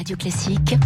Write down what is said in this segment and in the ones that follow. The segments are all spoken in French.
Radio Classique,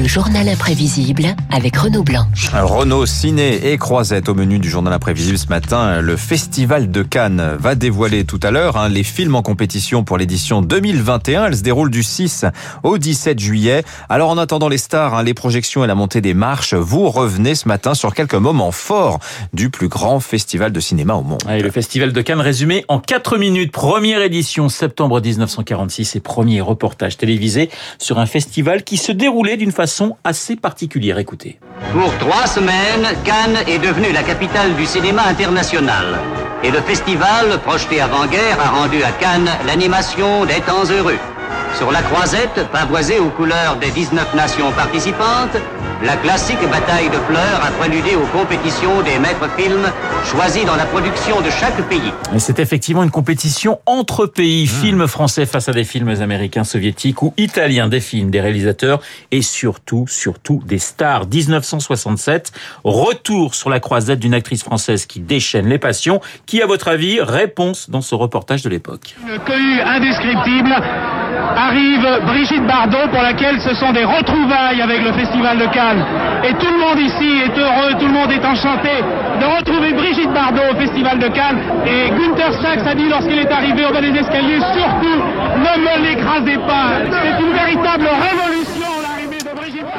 le journal imprévisible avec Renaud Blanc. Renault, Ciné et Croisette au menu du journal imprévisible ce matin. Le Festival de Cannes va dévoiler tout à l'heure hein, les films en compétition pour l'édition 2021. Elle se déroule du 6 au 17 juillet. Alors en attendant les stars, hein, les projections et la montée des marches, vous revenez ce matin sur quelques moments forts du plus grand festival de cinéma au monde. le Festival de Cannes résumé en 4 minutes. Première édition septembre 1946 et premier reportage télévisé sur un festival qui se déroulait d'une façon assez particulière. Écoutez. Pour trois semaines, Cannes est devenue la capitale du cinéma international. Et le festival, projeté avant-guerre, a rendu à Cannes l'animation des temps heureux. Sur la croisette, pavoisée aux couleurs des 19 nations participantes, la classique bataille de fleurs a préludé aux compétitions des maîtres films choisis dans la production de chaque pays. C'est effectivement une compétition entre pays, mmh. films français face à des films américains, soviétiques ou italiens, des films, des réalisateurs et surtout, surtout des stars. 1967, retour sur la croisette d'une actrice française qui déchaîne les passions. Qui, à votre avis, réponse dans ce reportage de l'époque Une cohue indescriptible arrive Brigitte Bardot pour laquelle ce sont des retrouvailles avec le Festival de Cannes. Et tout le monde ici est heureux, tout le monde est enchanté de retrouver Brigitte Bardot au Festival de Cannes. Et Gunther Sachs a dit lorsqu'il est arrivé au bas des escaliers, surtout ne me l'écrasez pas. C'est une véritable révolution.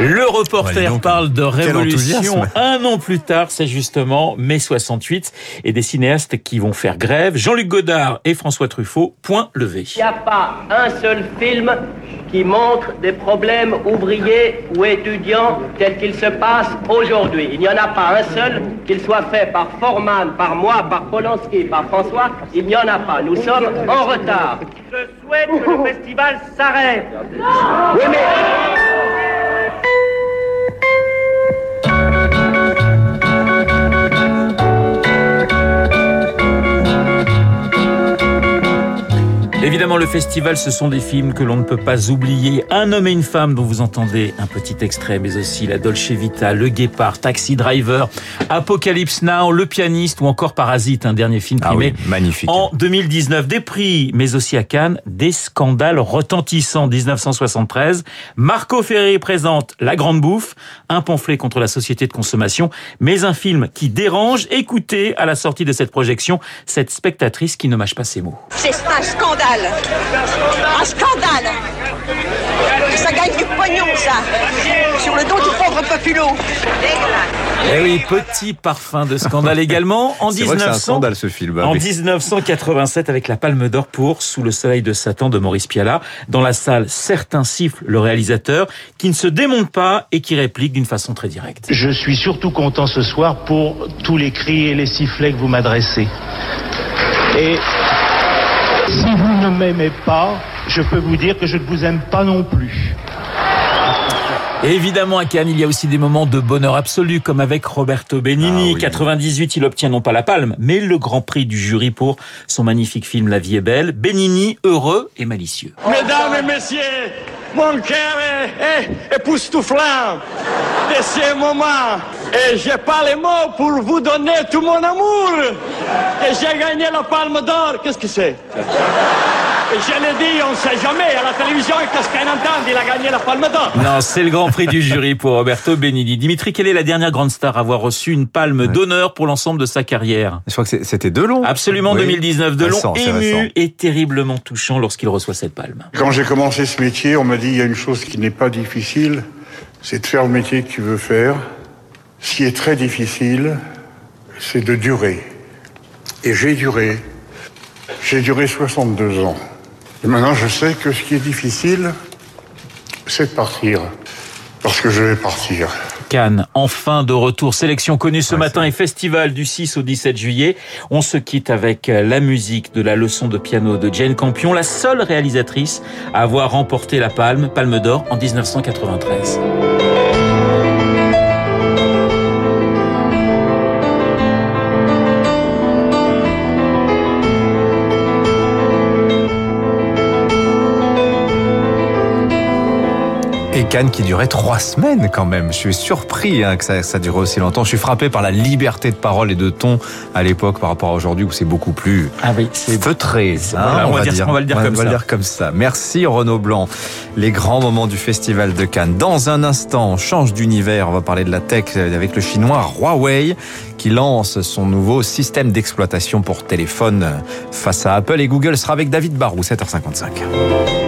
Le reporter parle de révolution un an plus tard, c'est justement mai 68, et des cinéastes qui vont faire grève. Jean-Luc Godard et François Truffaut, point levé. Il n'y a pas un seul film qui montre des problèmes ouvriers ou étudiants tels qu'ils se passent aujourd'hui. Il n'y en a pas un seul, qu'il soit fait par Forman, par moi, par Polanski, par François, il n'y en a pas. Nous sommes en retard. Je souhaite que le festival s'arrête. Oui, mais... Évidemment, le festival, ce sont des films que l'on ne peut pas oublier. Un homme et une femme dont vous entendez un petit extrait, mais aussi La Dolce Vita, Le Guépard, Taxi Driver, Apocalypse Now, Le Pianiste ou encore Parasite, un dernier film ah primé magnifique. en 2019. Des prix, mais aussi à Cannes, des scandales retentissants. 1973, Marco Ferreri présente La Grande Bouffe, un pamphlet contre la société de consommation, mais un film qui dérange. Écoutez à la sortie de cette projection cette spectatrice qui ne mâche pas ses mots. C'est un scandale un scandale Ça gagne du pognon, ça Sur le dos du pauvre populo eh oui, petit parfum de scandale également. En 1900, scandale ce film. En 1987 avec la Palme d'Or pour Sous le soleil de Satan de Maurice Piala. Dans la salle, certains sifflent le réalisateur qui ne se démonte pas et qui réplique d'une façon très directe. Je suis surtout content ce soir pour tous les cris et les sifflets que vous m'adressez. Et si vous ne m'aimez pas, je peux vous dire que je ne vous aime pas non plus. Évidemment, à Cannes, il y a aussi des moments de bonheur absolu, comme avec Roberto Benigni. 98, ah il obtient non pas la palme, mais le grand prix du jury pour son magnifique film La vie est belle. Benigni, heureux et malicieux. Mesdames et messieurs, mon cœur est, est, époustouflant de ce moment. Et j'ai pas les mots pour vous donner tout mon amour. Et j'ai gagné la palme d'or. Qu'est-ce que c'est? Je l'ai dit, on ne sait jamais. À la télévision, qu'on entend Il a gagné la palme d'or. Non, c'est le grand prix du jury pour Roberto Benigni. Dimitri, quelle est la dernière grande star à avoir reçu une palme d'honneur pour l'ensemble de sa carrière? Je crois que c'était Delon. Absolument, 2019. Delon, ému et terriblement touchant lorsqu'il reçoit cette palme. Quand j'ai commencé ce métier, on m'a dit il y a une chose qui n'est pas difficile, c'est de faire le métier que tu veux faire. Ce qui est très difficile, c'est de durer. Et j'ai duré. J'ai duré 62 ans. Et maintenant, je sais que ce qui est difficile, c'est de partir. Parce que je vais partir. Cannes, enfin de retour. Sélection connue ce matin et festival du 6 au 17 juillet. On se quitte avec la musique de la leçon de piano de Jane Campion, la seule réalisatrice à avoir remporté la Palme, Palme d'Or en 1993. Et Cannes qui durait trois semaines quand même. Je suis surpris hein, que ça, ça dure aussi longtemps. Je suis frappé par la liberté de parole et de ton à l'époque par rapport à aujourd'hui où c'est beaucoup plus ah oui, c'est feutré. Hein, voilà, on, va dire, on, va le dire on comme va ça. Le dire comme ça. Merci Renaud Blanc. Les grands moments du Festival de Cannes. Dans un instant, on change d'univers. On va parler de la tech avec le chinois Huawei qui lance son nouveau système d'exploitation pour téléphone face à Apple et Google sera avec David Barrou, 7h55.